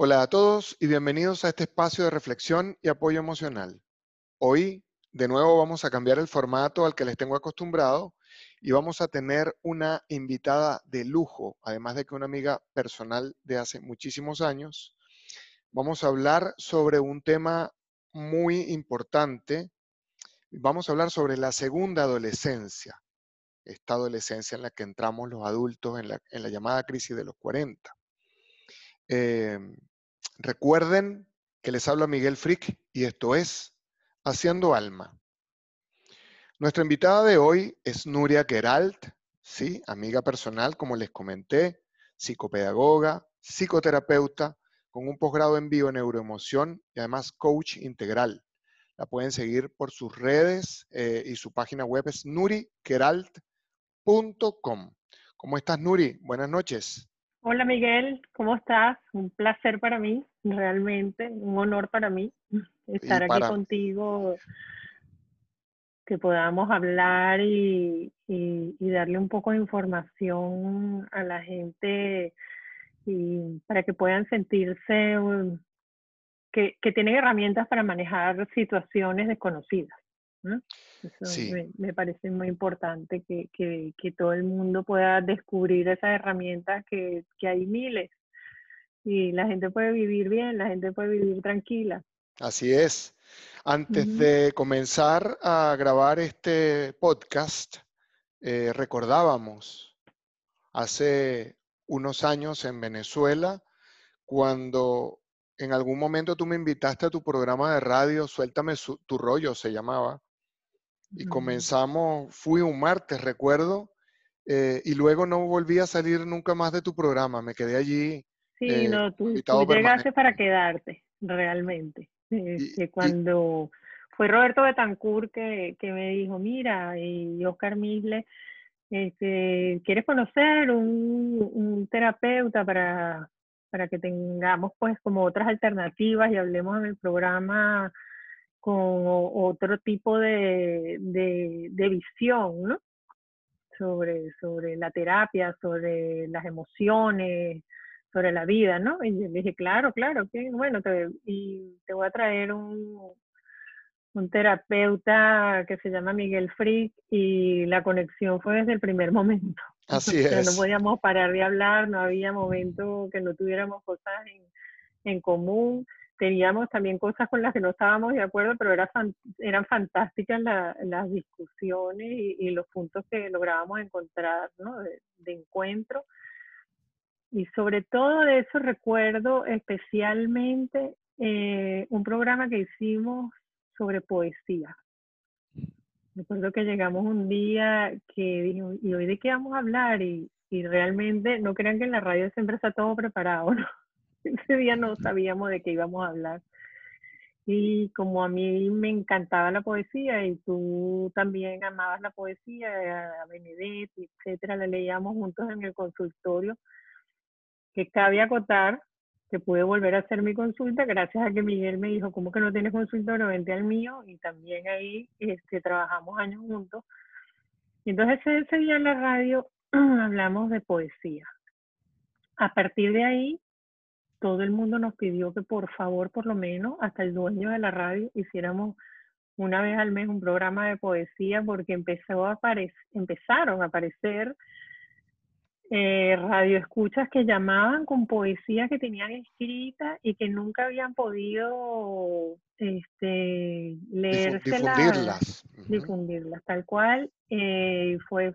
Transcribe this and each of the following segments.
Hola a todos y bienvenidos a este espacio de reflexión y apoyo emocional. Hoy, de nuevo, vamos a cambiar el formato al que les tengo acostumbrado y vamos a tener una invitada de lujo, además de que una amiga personal de hace muchísimos años. Vamos a hablar sobre un tema muy importante. Vamos a hablar sobre la segunda adolescencia, esta adolescencia en la que entramos los adultos en la, en la llamada crisis de los 40. Em, recuerden que les habla Miguel Frick y esto es Haciendo Alma. Nuestra invitada de hoy es Nuria Geralt, ¿sí? amiga personal, como les comenté, psicopedagoga, psicoterapeuta, con un posgrado en bio-neuroemoción y además coach integral. La pueden seguir por sus redes eh, y su página web es nurigeralt.com. ¿Cómo estás, Nuri? Buenas noches. Hola Miguel, ¿cómo estás? Un placer para mí, realmente, un honor para mí estar aquí contigo, que podamos hablar y, darle un poco de información a la gente y para que puedan sentirse que, que tienen herramientas para manejar situaciones desconocidas. Eso me, parece muy importante que, que, todo el mundo pueda descubrir esas herramientas que, que hay miles y la gente puede vivir bien, la gente puede vivir tranquila. Así es. Antes de comenzar a grabar este podcast, eh, recordábamos hace unos años en Venezuela, cuando en algún momento tú me invitaste a tu programa de radio, Suéltame tu rollo, se llamaba, y comenzamos, fui un martes, recuerdo, eh, y luego no volví a salir nunca más de tu programa, me quedé allí. Sí, eh, no, tú, llegaste para quedarte, realmente. Este, cuando fue Roberto Betancourt que, que, me dijo, mira, y Oscar Misle, este, ¿quieres conocer un, un terapeuta para, para que tengamos pues como otras alternativas y hablemos en el programa con otro tipo de, de, visión, ¿no? Sobre, sobre la terapia, sobre las emociones, sobre la vida, ¿no? Y le dije, claro, claro, que bueno, te, y te voy a traer un, un terapeuta que se llama Miguel Frick y la conexión fue desde el primer momento. Así es. no podíamos parar de hablar, no había momento que no tuviéramos cosas en, en común teníamos también cosas con las que no estábamos de acuerdo, pero era eran fantásticas las discusiones y, los puntos que lográbamos encontrar ¿no? de, encuentro. Y sobre todo de eso recuerdo especialmente eh, un programa que hicimos sobre poesía. Recuerdo que llegamos un día que dijimos, ¿y hoy de qué vamos a hablar? Y, y realmente no crean que en la radio siempre está todo preparado, ¿no? Ese día no sabíamos de qué íbamos a hablar. Y como a mí me encantaba la poesía y tú también amabas la poesía, a Benedetti, etcétera, la leíamos juntos en el consultorio, que cabe acotar que pude volver a hacer mi consulta gracias a que Miguel me dijo, ¿cómo que no tienes consultorio? Vente al mío y también ahí este, trabajamos años juntos. Entonces ese día en la radio hablamos de poesía. A partir de ahí todo el mundo nos pidió que por favor, por lo menos, hasta el dueño de la radio, hiciéramos una vez al mes un programa de poesía porque empezó a empezaron a aparecer eh, radioescuchas que llamaban con poesía que tenían escrita y que nunca habían podido este, leérselas, difundirlas. difundirlas, tal cual. Eh, fue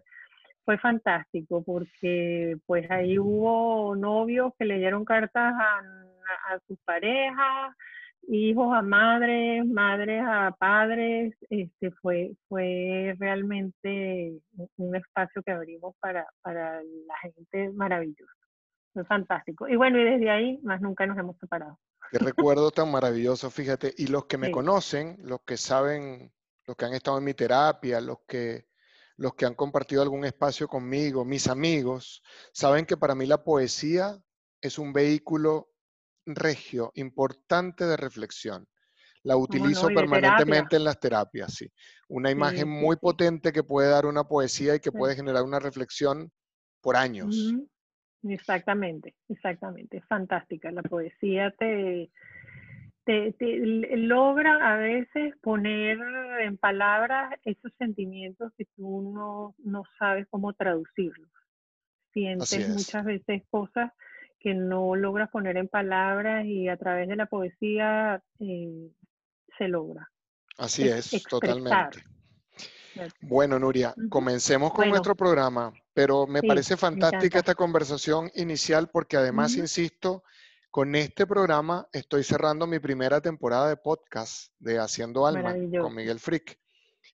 fue fantástico porque pues ahí hubo novios que leyeron cartas a, a sus parejas, hijos a madres, madres a padres, este fue, fue realmente un espacio que abrimos para, para la gente maravilloso. Fue fantástico. Y bueno, y desde ahí más nunca nos hemos separado. Qué recuerdo tan maravilloso, fíjate. Y los que me conocen, los que saben, los que han estado en mi terapia, los que los que han compartido algún espacio conmigo, mis amigos, saben que para mí la poesía es un vehículo regio, importante de reflexión. La utilizo permanentemente en las terapias, sí. Una imagen muy potente que puede dar una poesía y que puede generar una reflexión por años. Exactamente, exactamente. Fantástica. La poesía te, te, logra a veces poner en palabras esos sentimientos que tú no, no sabes cómo traducirlos. Sientes muchas veces cosas que no logras poner en palabras y a través de la poesía eh, se logra. Así es, totalmente. Bueno, Nuria, comencemos con nuestro programa, pero me parece fantástica esta conversación inicial porque además, insisto, con este programa estoy cerrando mi primera temporada de podcast de Haciendo Alma con Miguel Frick.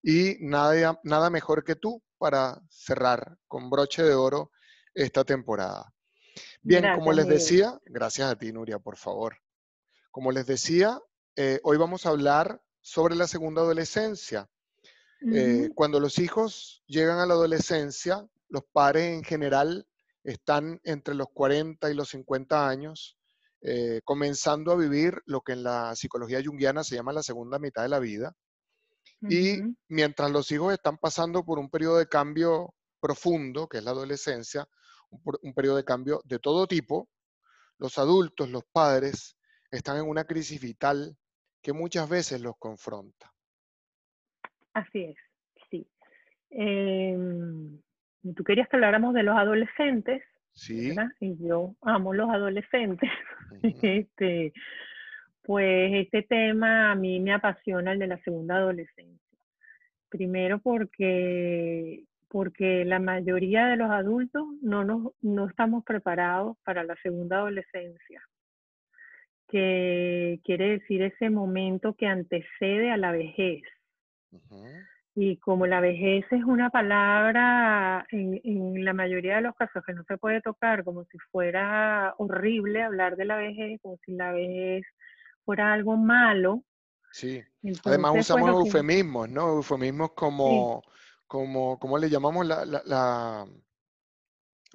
Y nada, nada mejor que tú para cerrar con broche de oro esta temporada. Bien, como les decía, gracias a ti, Nuria, por favor. Como les decía, eh, hoy vamos a hablar sobre la segunda adolescencia. Eh, cuando los hijos llegan a la adolescencia, los padres en general están entre los 40 y los 50 años, eh, comenzando a vivir lo que en la psicología junguiana se llama la segunda mitad de la vida. Y mientras los hijos están pasando por un periodo de cambio profundo, que es la adolescencia, un, periodo de cambio de todo tipo, los adultos, los padres, están en una crisis vital que muchas veces los confronta. Así es, sí. Em, tú querías que habláramos de los adolescentes, sí. Y yo amo los adolescentes. este, pues este tema a mí me apasiona el de la segunda adolescencia. Primero porque porque la mayoría de los adultos no, nos, no estamos preparados para la segunda adolescencia, que quiere decir ese momento que antecede a la vejez. Y como la vejez es una palabra en, en, la mayoría de los casos que no se puede tocar, como si fuera horrible hablar de la vejez, como si la vejez fuera algo malo. Sí, además usamos eufemismos, ¿no? Eufemismos como como, ¿cómo le llamamos la, la,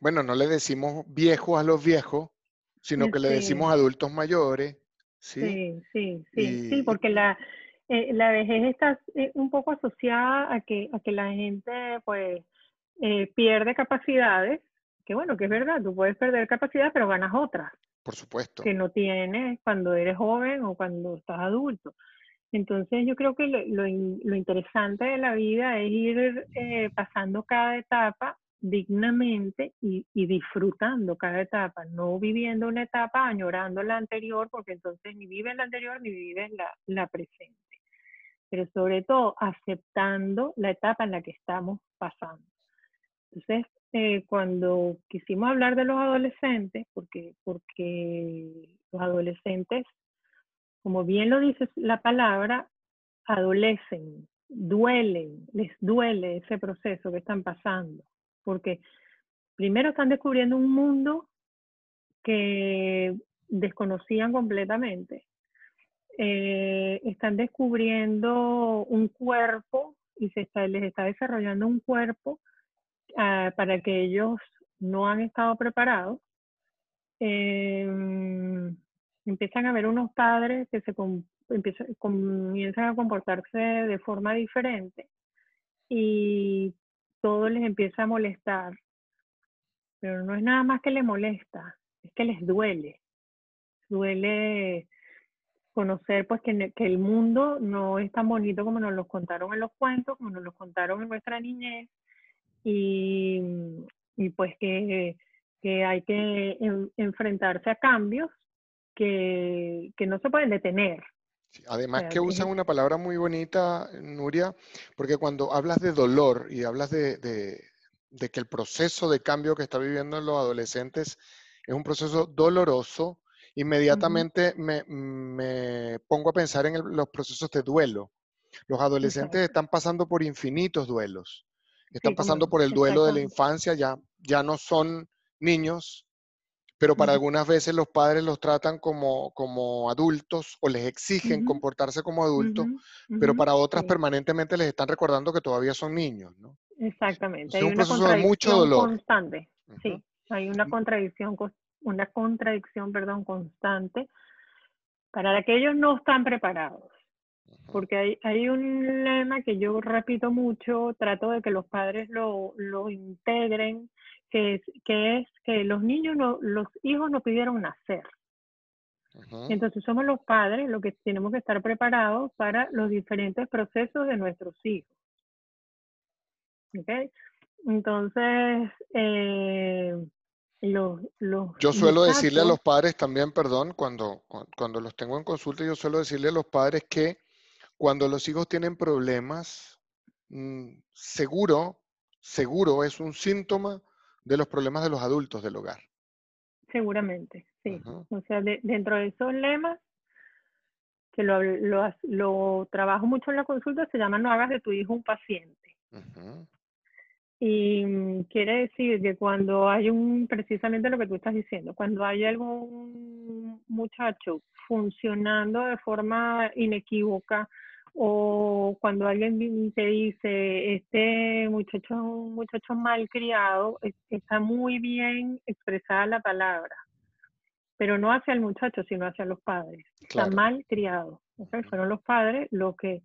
bueno, no le decimos viejos a los viejos, sino que le decimos adultos mayores. Sí, sí, sí, sí, porque la, eh, la vejez está eh, un poco asociada a que, a que la gente pues eh, pierde capacidades, que bueno, que es verdad, tú puedes perder capacidades, pero ganas otras. Por supuesto. Que no tienes cuando eres joven o cuando estás adulto. Entonces yo creo que lo, interesante de la vida es ir eh, pasando cada etapa dignamente y, disfrutando cada etapa, no viviendo una etapa añorando la anterior, porque entonces ni vives la anterior ni vives la, la presente. Pero sobre todo aceptando la etapa en la que estamos pasando. Entonces, eh, cuando quisimos hablar de los adolescentes, porque, porque los adolescentes como bien lo dice la palabra, adolecen, duelen, les duele ese proceso que están pasando, porque primero están descubriendo un mundo que desconocían completamente, eh, están descubriendo un cuerpo y se está, les está desarrollando un cuerpo ah, para que ellos no han estado preparados. Em, empiezan a ver unos padres que se comienzan a comportarse de forma diferente y todo les empieza a molestar. Pero no es nada más que les molesta, es que les duele. Duele conocer pues que, que el mundo no es tan bonito como nos lo contaron en los cuentos, como nos lo contaron en nuestra niñez y, y pues que, que hay que enfrentarse a cambios que, no se pueden detener. además que usan una palabra muy bonita, Nuria, porque cuando hablas de dolor y hablas de, que el proceso de cambio que está viviendo los adolescentes es un proceso doloroso, inmediatamente me, pongo a pensar en los procesos de duelo. Los adolescentes están pasando por infinitos duelos. Están pasando por el duelo de la infancia, ya, ya no son niños, pero para algunas veces los padres los tratan como, como adultos o les exigen comportarse como adultos, pero para otras permanentemente les están recordando que todavía son niños, ¿no? Exactamente. hay un proceso de mucho dolor. Constante, sí. Hay una contradicción, una contradicción, perdón, constante para que ellos no están preparados. Porque hay, hay un lema que yo repito mucho, trato de que los padres lo, lo integren que es, que es que los niños, no, los hijos no pidieron nacer. Entonces somos los padres los que tenemos que estar preparados para los diferentes procesos de nuestros hijos. ¿Okay? Entonces, eh, los, los, yo suelo decirle a los padres también, perdón, cuando, cuando los tengo en consulta, yo suelo decirle a los padres que cuando los hijos tienen problemas, mm, seguro, seguro es un síntoma de los problemas de los adultos del hogar. Seguramente, sí. O sea, dentro de esos lemas, que lo, lo, lo, trabajo mucho en la consulta, se llama no hagas de tu hijo un paciente. Y mm, quiere decir que cuando hay un, precisamente lo que tú estás diciendo, cuando hay algún muchacho funcionando de forma inequívoca, o cuando alguien te dice, este muchacho es un muchacho mal criado, está muy bien expresada la palabra, pero no hacia el muchacho, sino hacia los padres. Está mal criado. Fueron los padres los que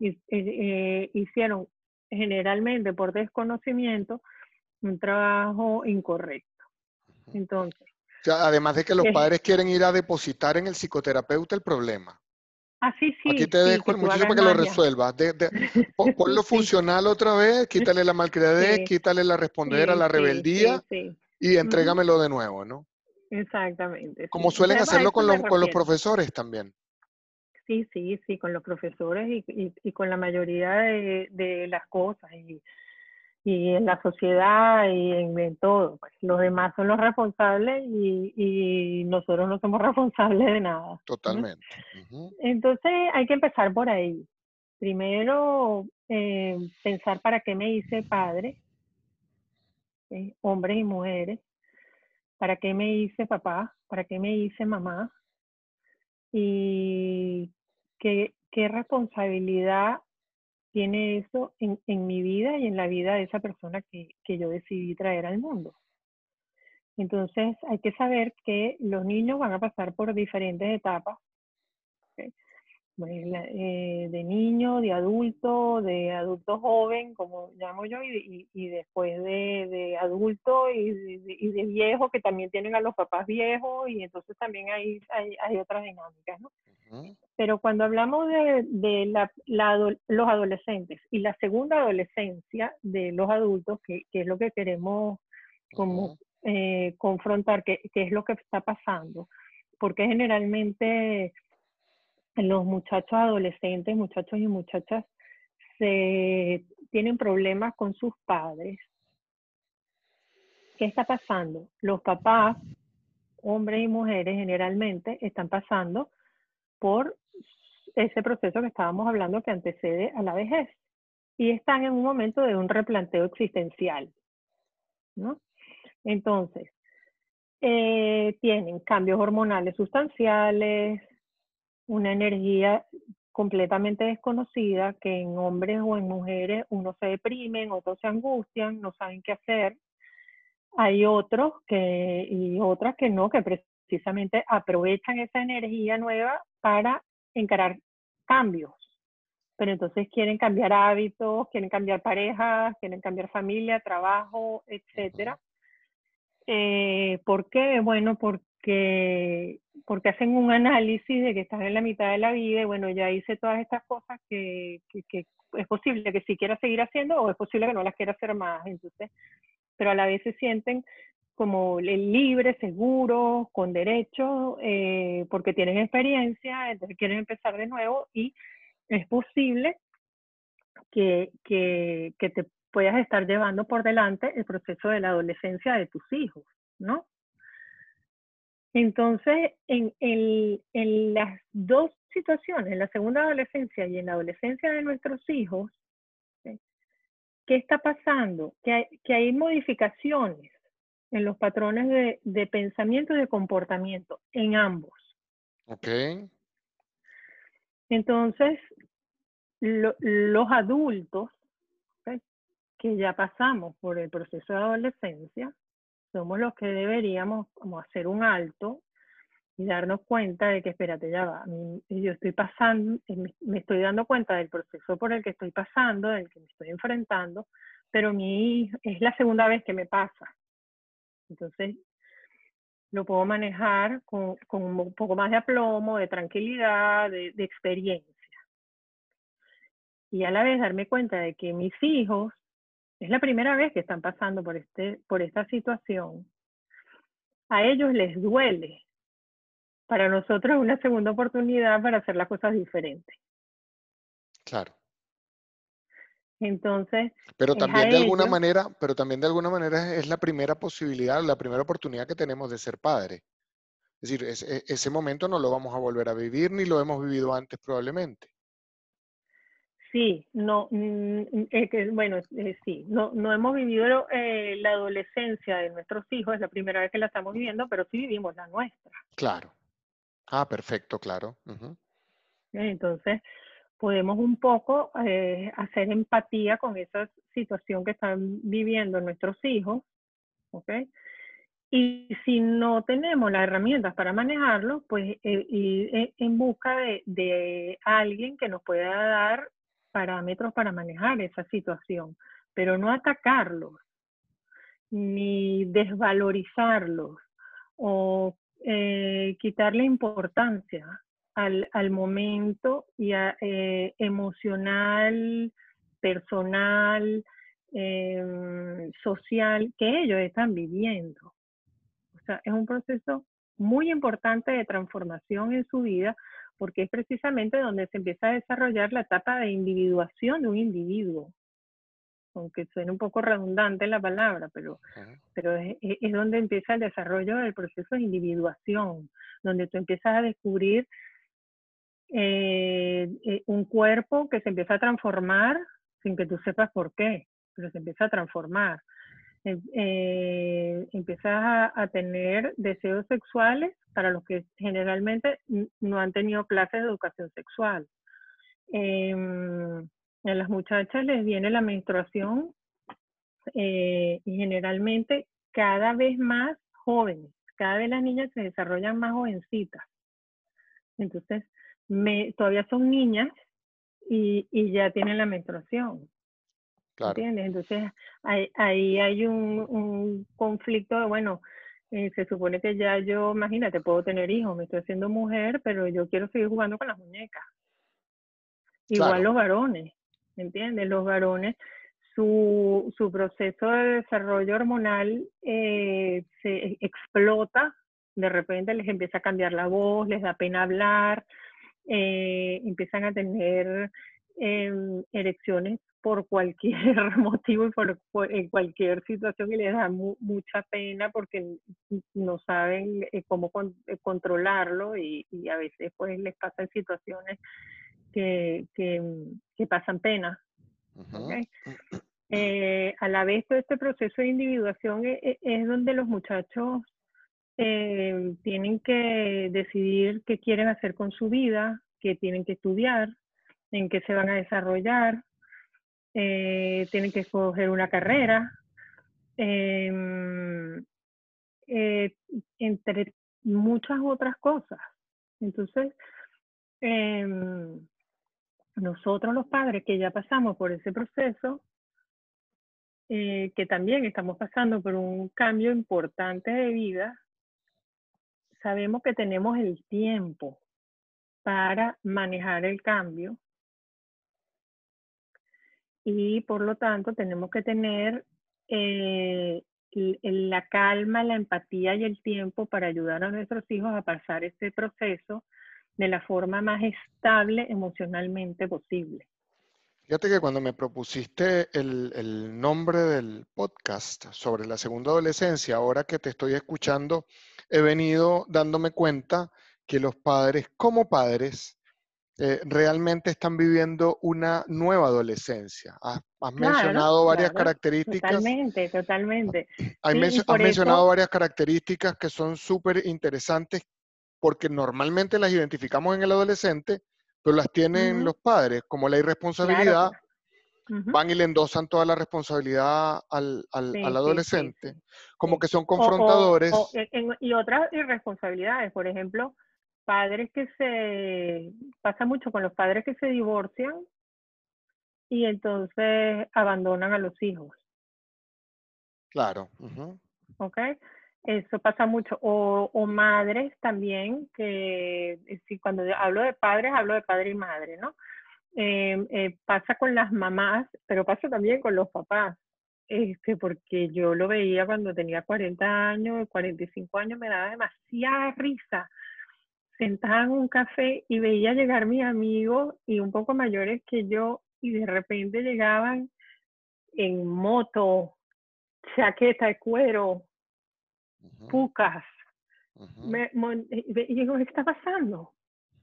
eh, eh, hicieron generalmente por desconocimiento un trabajo incorrecto. Entonces. además de que los padres quieren ir a depositar en el psicoterapeuta el problema. Ah, sí, sí. Aquí te dejo el muchacho para que lo resuelvas. ponlo funcional otra vez, quítale la malcriadez, quítale la responder a la rebeldía y entrégamelo de nuevo, ¿no? Exactamente. Como suelen hacerlo con los, con los profesores también. Sí, sí, sí, con los profesores y, y, con la mayoría de, de las cosas. Y, y en la sociedad y en, todo. Pues. Los demás son los responsables y, nosotros no somos responsables de nada. Totalmente. Entonces hay que empezar por ahí. Primero, eh, pensar para qué me hice padre, hombres y mujeres, para qué me hice papá, para qué me hice mamá y qué, qué responsabilidad tiene eso en, mi vida y en la vida de esa persona que yo decidí traer al mundo. Entonces hay que saber que los niños van a pasar por diferentes etapas. Eh, de niño, de adulto, de adulto joven, como llamo yo, y, y, después de, de adulto y de, y de, viejo, que también tienen a los papás viejos, y entonces también hay, hay, hay otras dinámicas, ¿no? Pero cuando hablamos de, de la, los adolescentes y la segunda adolescencia de los adultos, que, que es lo que queremos como eh, confrontar, qué es lo que está pasando, porque generalmente los muchachos adolescentes, muchachos y muchachas, se tienen problemas con sus padres. ¿Qué está pasando? Los papás, hombres y mujeres generalmente, están pasando por ese proceso que estábamos hablando que antecede a la vejez y están en un momento de un replanteo existencial. Entonces, eh, tienen cambios hormonales sustanciales, una energía completamente desconocida que en hombres o en mujeres unos se deprimen, otros se angustian, no saben qué hacer. Hay otros que y otras que no, que precisamente aprovechan esa energía nueva para encarar cambios. Pero entonces quieren cambiar hábitos, quieren cambiar parejas, quieren cambiar familia, trabajo, etcétera. Eh, ¿Por qué? Bueno, porque, porque hacen un análisis de que están en la mitad de la vida y bueno, ya hice todas estas cosas que, que, es posible que sí quiera seguir haciendo o es posible que no las quiera hacer más. Entonces, pero a la vez se sienten como libres, seguros, con derecho, eh, porque tienen experiencia, entonces quieren empezar de nuevo y es posible que, que, que te puedas estar llevando por delante el proceso de la adolescencia de tus hijos, ¿no? Entonces, en, en las dos situaciones, en la segunda adolescencia y en la adolescencia de nuestros hijos, ¿qué está pasando? Que hay, que hay modificaciones en los patrones de, de pensamiento y de comportamiento en ambos. Ok. Entonces, los adultos que ya pasamos por el proceso de adolescencia, somos los que deberíamos como hacer un alto y darnos cuenta de que, espérate, ya va, yo estoy pasando, eh, me estoy dando cuenta del proceso por el que estoy pasando, del que me estoy enfrentando, pero mi es la segunda vez que me pasa. Entonces, lo puedo manejar con, un poco más de aplomo, de tranquilidad, de, de experiencia. Y a la vez darme cuenta de que mis hijos es la primera vez que están pasando por, este, por esta situación. A ellos les duele. Para nosotros es una segunda oportunidad para hacer las cosas diferentes. Claro. Entonces, pero también de alguna manera, pero también de alguna manera es la primera posibilidad, la primera oportunidad que tenemos de ser padre. Es decir, e, ese momento no lo vamos a volver a vivir ni lo hemos vivido antes probablemente. Sí, no, mm, que, bueno, eh, sí, no, no hemos vivido eh, la adolescencia de nuestros hijos, es la primera vez que la estamos viviendo, pero sí vivimos la nuestra. Claro. Ah, perfecto, claro. Entonces, podemos un poco eh, hacer empatía con esa situación que están viviendo nuestros hijos, ¿ok? Y si no tenemos las herramientas para manejarlo, pues eh, ir eh, en busca de, de, alguien que nos pueda dar parámetros para manejar esa situación, pero no atacarlos, ni desvalorizarlos o quitarle importancia al, al momento y eh, emocional, personal, em, social que ellos están viviendo. O sea, es un proceso muy importante de transformación en su vida porque es precisamente donde se empieza a desarrollar la etapa de individuación de un individuo. Aunque suene un poco redundante la palabra, pero, pero es, es donde empieza el desarrollo del proceso de individuación, donde tú empiezas a descubrir eh, eh, un cuerpo que se empieza a transformar sin que tú sepas por qué, pero se empieza a transformar. Eh, empiezas a, tener deseos sexuales para los que generalmente no han tenido clases de educación sexual. Em, a las muchachas les viene la menstruación y generalmente cada vez más jóvenes, cada vez las niñas se desarrollan más jovencitas. Entonces, me, todavía son niñas y ya tienen la menstruación. Claro. ¿Entiendes? Entonces ahí, ahí hay un, un, conflicto de, bueno, eh, se supone que ya yo, imagínate, puedo tener hijos, me estoy haciendo mujer, pero yo quiero seguir jugando con las muñecas. Igual los varones, ¿entiendes? Los varones, su, su proceso de desarrollo hormonal eh, se explota, de repente les empieza a cambiar la voz, les da pena hablar, eh, empiezan a tener em, erecciones por cualquier motivo y por, en cualquier situación y les da mucha pena porque no saben eh, cómo eh, controlarlo y, a veces pues les pasan situaciones que, que, pasan pena. a la vez todo este proceso de individuación es, es donde los muchachos eh, tienen que decidir qué quieren hacer con su vida, qué tienen que estudiar, en qué se van a desarrollar, eh, tienen que escoger una carrera, em, eh, entre muchas otras cosas. Entonces, em, nosotros los padres que ya pasamos por ese proceso, que también estamos pasando por un cambio importante de vida, sabemos que tenemos el tiempo para manejar el cambio y por lo tanto tenemos que tener eh, la calma, la empatía y el tiempo para ayudar a nuestros hijos a pasar este proceso de la forma más estable emocionalmente posible. Fíjate que cuando me propusiste el, el, nombre del podcast sobre la segunda adolescencia, ahora que te estoy escuchando, he venido dándome cuenta que los padres, como padres, eh, realmente están viviendo una nueva adolescencia. Has, mencionado varias características. Totalmente, totalmente. has mencionado varias características que son súper interesantes porque normalmente las identificamos en el adolescente, pero las tienen los padres, como la irresponsabilidad, van y le endosan toda la responsabilidad al, al, adolescente, como que son confrontadores. y otras irresponsabilidades, por ejemplo, padres que se, pasa mucho con los padres que se divorcian y entonces abandonan a los hijos. Claro. ¿Ok? Eso pasa mucho. O, o madres también, que eh, si cuando hablo de padres, hablo de padre y madre, ¿no? Eh, eh, pasa con las mamás, pero pasa también con los papás. Este, porque yo lo veía cuando tenía 40 años, 45 años, me daba demasiada risa. Sentada en un café y veía llegar mis amigos y un poco mayores que yo y de repente llegaban en moto, chaqueta de cuero, pucas. y digo, ¿qué está pasando?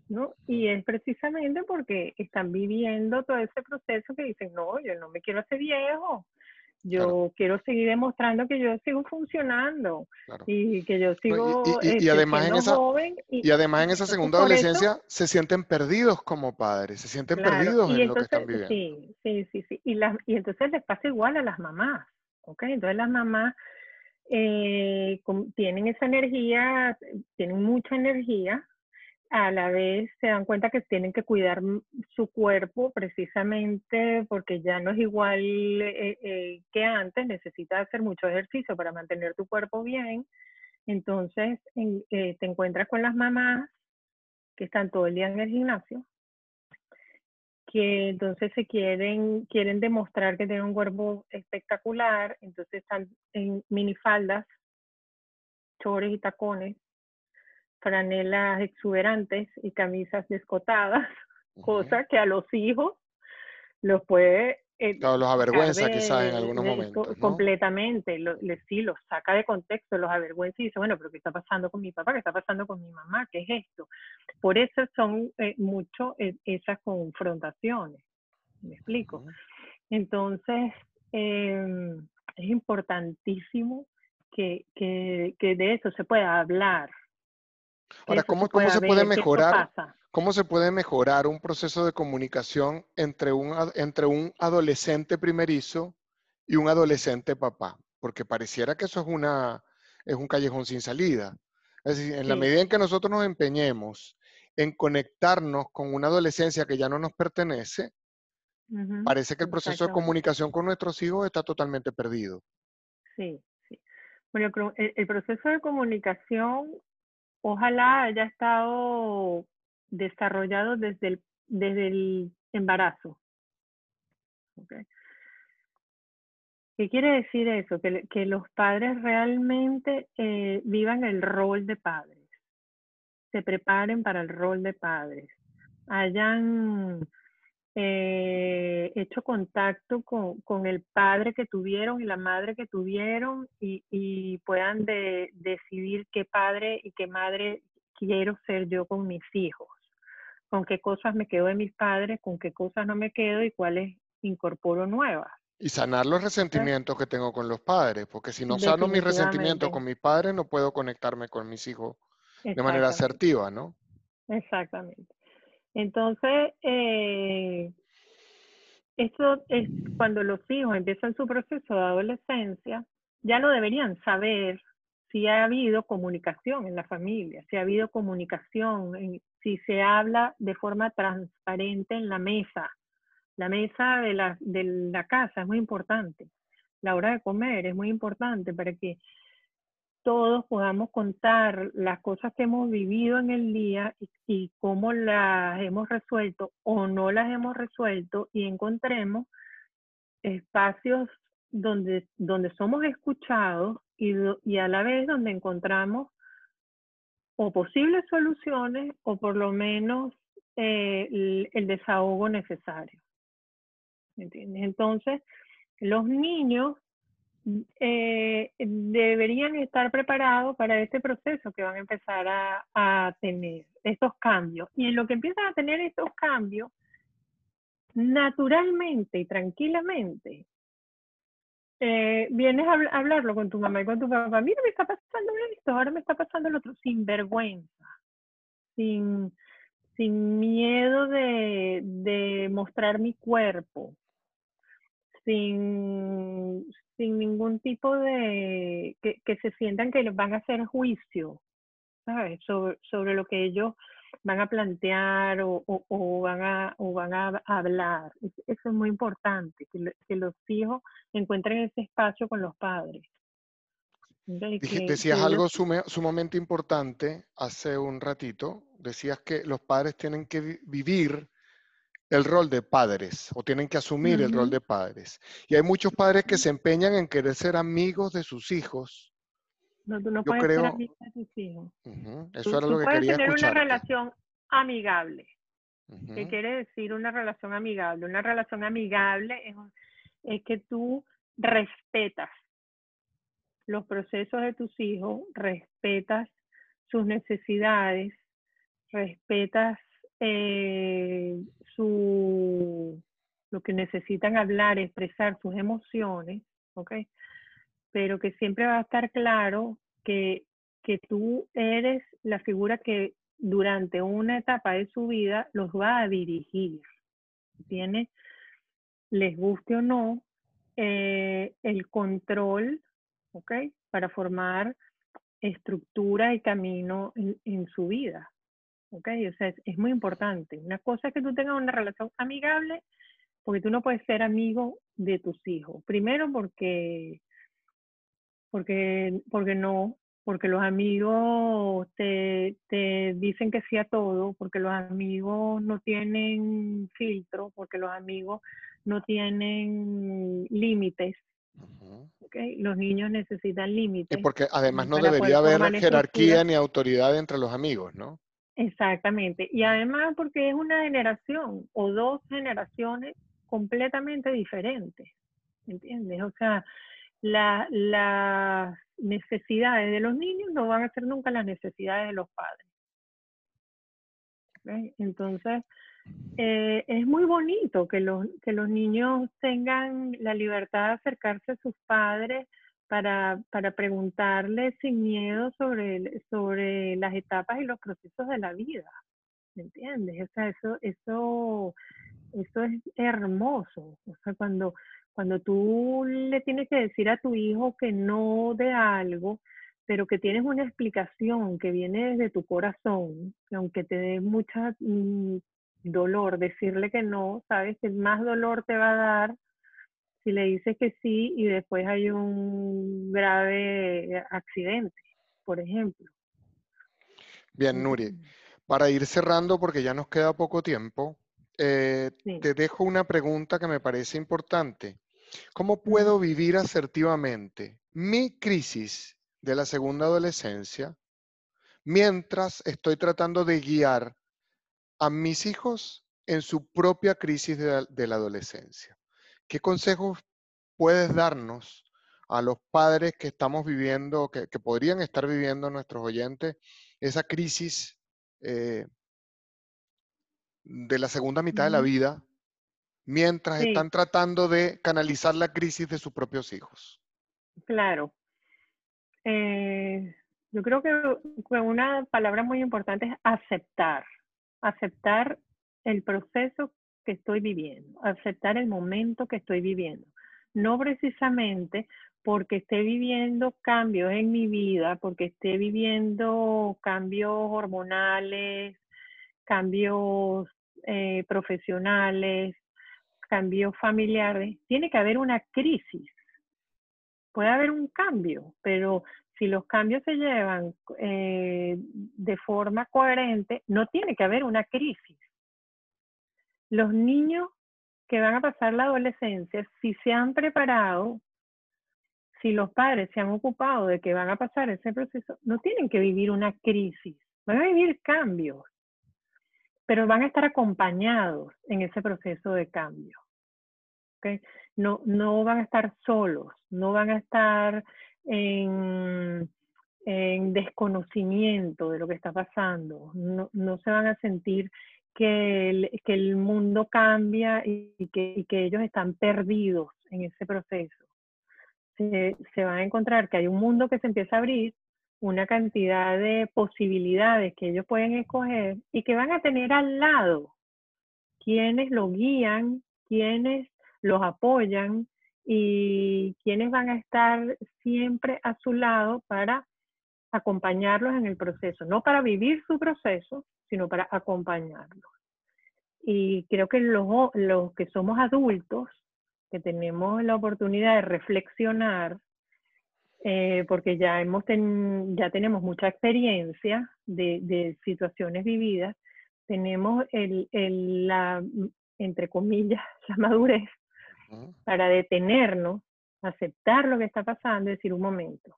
¿No? Y es precisamente porque están viviendo todo ese proceso que dicen, no, yo no me quiero hacer viejo, yo quiero seguir demostrando que yo sigo funcionando y que yo sigo y, este, además en esa, joven. Y, además en esa segunda adolescencia se sienten perdidos como padres, se sienten perdidos en lo que están viviendo. Sí, sí, sí, sí. Y, las, y entonces les pasa igual a las mamás, ¿ok? Entonces las mamás eh, tienen esa energía, tienen mucha energía, a la vez se dan cuenta que tienen que cuidar su cuerpo precisamente porque ya no es igual eh, eh, que antes, necesitas hacer mucho ejercicio para mantener tu cuerpo bien. Entonces te encuentras con las mamás que están todo el día en el gimnasio, que entonces se quieren, quieren demostrar que tienen un cuerpo espectacular, entonces están en minifaldas, chores y tacones, franelas exuberantes y camisas descotadas, cosa que a los hijos los puede eh, claro, los avergüenza quizás en algunos momentos. Completamente, lo, sí, los saca de contexto, los avergüenza y dice, bueno, pero ¿qué está pasando con mi papá? ¿Qué está pasando con mi mamá? ¿Qué es esto? Por eso son eh, mucho eh, esas confrontaciones. ¿Me explico? Entonces, em, es importantísimo que, que, que, de eso se pueda hablar. Ahora, ¿cómo, se, cómo se puede mejorar? ¿Cómo se puede mejorar un proceso de comunicación entre un, entre un adolescente primerizo y un adolescente papá? Porque pareciera que eso es, una, es un callejón sin salida. Es decir, en la medida en que nosotros nos empeñemos en conectarnos con una adolescencia que ya no nos pertenece, parece que el proceso de comunicación con nuestros hijos está totalmente perdido. Sí, sí. Bueno, el proceso de comunicación ojalá haya estado desarrollado desde el, desde el embarazo. ¿Qué quiere decir eso? Que, los padres realmente eh, vivan el rol de padres, se preparen para el rol de padres, hayan eh, hecho contacto con, con, el padre que tuvieron y la madre que tuvieron y, y puedan de, decidir qué padre y qué madre quiero ser yo con mis hijos con qué cosas me quedo de mis padres, con qué cosas no me quedo y cuáles incorporo nuevas. Y sanar los resentimientos que tengo con los padres, porque si no sano mis resentimientos con mis padres, no puedo conectarme con mis hijos de manera asertiva, ¿no? Exactamente. Entonces, eh, esto es cuando los hijos empiezan su proceso de adolescencia, ya no deberían saber si ha habido comunicación en la familia, si ha habido comunicación, si se habla de forma transparente en la mesa. La mesa de de la casa es muy importante. La hora de comer es muy importante para que todos podamos contar las cosas que hemos vivido en el día y, cómo las hemos resuelto o no las hemos resuelto y encontremos espacios donde, donde somos escuchados y, y a la vez donde encontramos o posibles soluciones o por lo menos eh, el, desahogo necesario. ¿Entiendes? Entonces, los niños eh, deberían estar preparados para este proceso que van a empezar a, a, tener, estos cambios. Y en lo que empiezan a tener estos cambios, naturalmente y tranquilamente, eh, vienes a, hablarlo con tu mamá y con tu papá, mira, me está pasando esto, ahora me está pasando lo otro, sin vergüenza, sin, sin miedo de, de mostrar mi cuerpo, sin, sin ningún tipo de, que, que se sientan que les van a hacer juicio, ¿sabes? Sobre, sobre lo que ellos van a plantear o, o, van, a, o van a hablar. Eso es muy importante, que, que, los hijos encuentren ese espacio con los padres. decías algo sumamente importante hace un ratito. Decías que los padres tienen que vivir el rol de padres o tienen que asumir el rol de padres. Y hay muchos padres que se empeñan en querer ser amigos de sus hijos. No, tú no puedes ser amigo de tus hijos. Eso era lo que quería tener una relación amigable. ¿Qué quiere decir una relación amigable? Una relación amigable es, es que tú respetas los procesos de tus hijos, respetas sus necesidades, respetas eh, su, lo que necesitan hablar, expresar sus emociones, ¿ok? Pero que siempre va a estar claro que, que tú eres la figura que durante una etapa de su vida los va a dirigir. Tiene, les guste o no, eh, el control ¿ok? Para formar estructura y camino en, su vida, ¿ok? O sea, es, muy importante. Una cosa es que tú tengas una relación amigable, porque tú no puedes ser amigo de tus hijos. Primero porque, porque, porque no, porque los amigos te, te, dicen que sí a todo, porque los amigos no tienen filtro, porque los amigos no tienen límites, los niños necesitan límites. Y porque además no debería haber jerarquía ni autoridad entre los amigos, ¿no? Exactamente. Y además porque es una generación o dos generaciones completamente diferentes. ¿Entiendes? O sea, las necesidades de los niños no van a ser nunca las necesidades de los padres. Entonces, eh, es muy bonito que los, que los niños tengan la libertad de acercarse a sus padres para, para preguntarles sin miedo sobre, sobre las etapas y los procesos de la vida. ¿Me entiendes? O sea, eso, eso, eso es hermoso. O sea, cuando, cuando tú le tienes que decir a tu hijo que no de algo, pero que tienes una explicación que viene desde tu corazón, que aunque te dé mucha mm, dolor, decirle que no, sabes que más dolor te va a dar si le dices que sí y después hay un grave accidente, por ejemplo. Bien, Nuri, para ir cerrando, porque ya nos queda poco tiempo, eh, te dejo una pregunta que me parece importante. ¿Cómo puedo vivir asertivamente mi crisis de la segunda adolescencia mientras estoy tratando de guiar a mis hijos en su propia crisis de la, adolescencia. ¿Qué consejos puedes darnos a los padres que estamos viviendo, que, podrían estar viviendo nuestros oyentes, esa crisis eh, de la segunda mitad de la vida, mientras están tratando de canalizar la crisis de sus propios hijos? Claro. Eh, yo creo que una palabra muy importante es aceptar aceptar el proceso estoy viviendo, aceptar el momento que estoy viviendo. No precisamente porque esté viviendo cambios en mi vida, porque esté viviendo cambios hormonales, cambios eh, profesionales, cambios familiares, tiene que haber una crisis. Puede haber un cambio, pero si los cambios se llevan eh, de forma coherente, no tiene que haber una crisis. Los niños que van a pasar la adolescencia, si se han preparado, si los padres se han ocupado de que van a pasar ese proceso, no tienen que vivir una crisis, van a vivir cambios, pero van a estar acompañados en ese proceso de cambio. No, no van a estar solos, no van a estar en, desconocimiento de lo que está pasando, no, se van a sentir que el, que el mundo cambia y que, que, ellos están perdidos en ese proceso. Se, se van a encontrar que hay un mundo que se empieza a abrir, una cantidad de posibilidades que ellos pueden escoger y que van a tener al lado quienes lo guían, quienes los apoyan, y quienes van a estar siempre a su lado para acompañarlos en el proceso, no para vivir su proceso, sino para acompañarlos. Y creo que los, los que somos adultos, que tenemos la oportunidad de reflexionar, eh, porque ya, hemos ya tenemos mucha experiencia de, de situaciones vividas, tenemos el, el, la, entre comillas, la madurez para detenernos, aceptar lo que está pasando y decir un momento,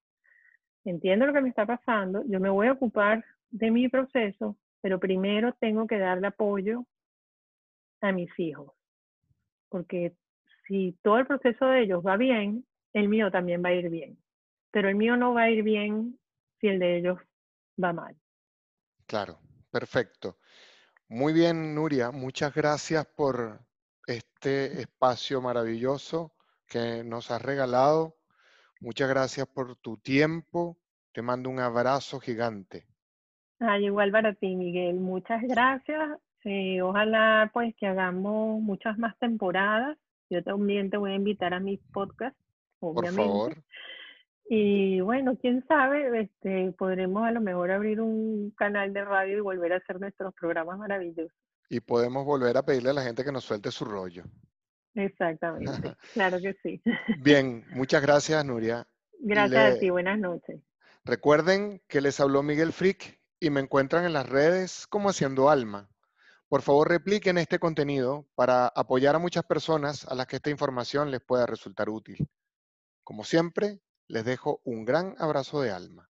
entiendo lo que me está pasando, yo me voy a ocupar de mi proceso, pero primero tengo que darle apoyo a mis hijos, porque si todo el proceso de ellos va bien, el mío también va a ir bien, pero el mío no va a ir bien si el de ellos va mal. Claro, perfecto. Muy bien, Nuria, muchas gracias por este espacio maravilloso que nos has regalado. Muchas gracias por tu tiempo. Te mando un abrazo gigante. Ay, igual para ti, Miguel. Muchas gracias. Eh, ojalá pues que hagamos muchas más temporadas. Yo también te voy a invitar a mis podcasts, obviamente. Por favor. Y bueno, quién sabe, este, podremos a lo mejor abrir un canal de radio y volver a hacer nuestros programas maravillosos y podemos volver a pedirle a la gente que nos suelte su rollo. Exactamente, claro que sí. Bien, muchas gracias, Nuria. Gracias a ti, buenas noches. Recuerden que les habló Miguel Frick y me encuentran en las redes como Haciendo Alma. Por favor, repliquen este contenido para apoyar a muchas personas a las que esta información les pueda resultar útil. Como siempre, les dejo un gran abrazo de alma.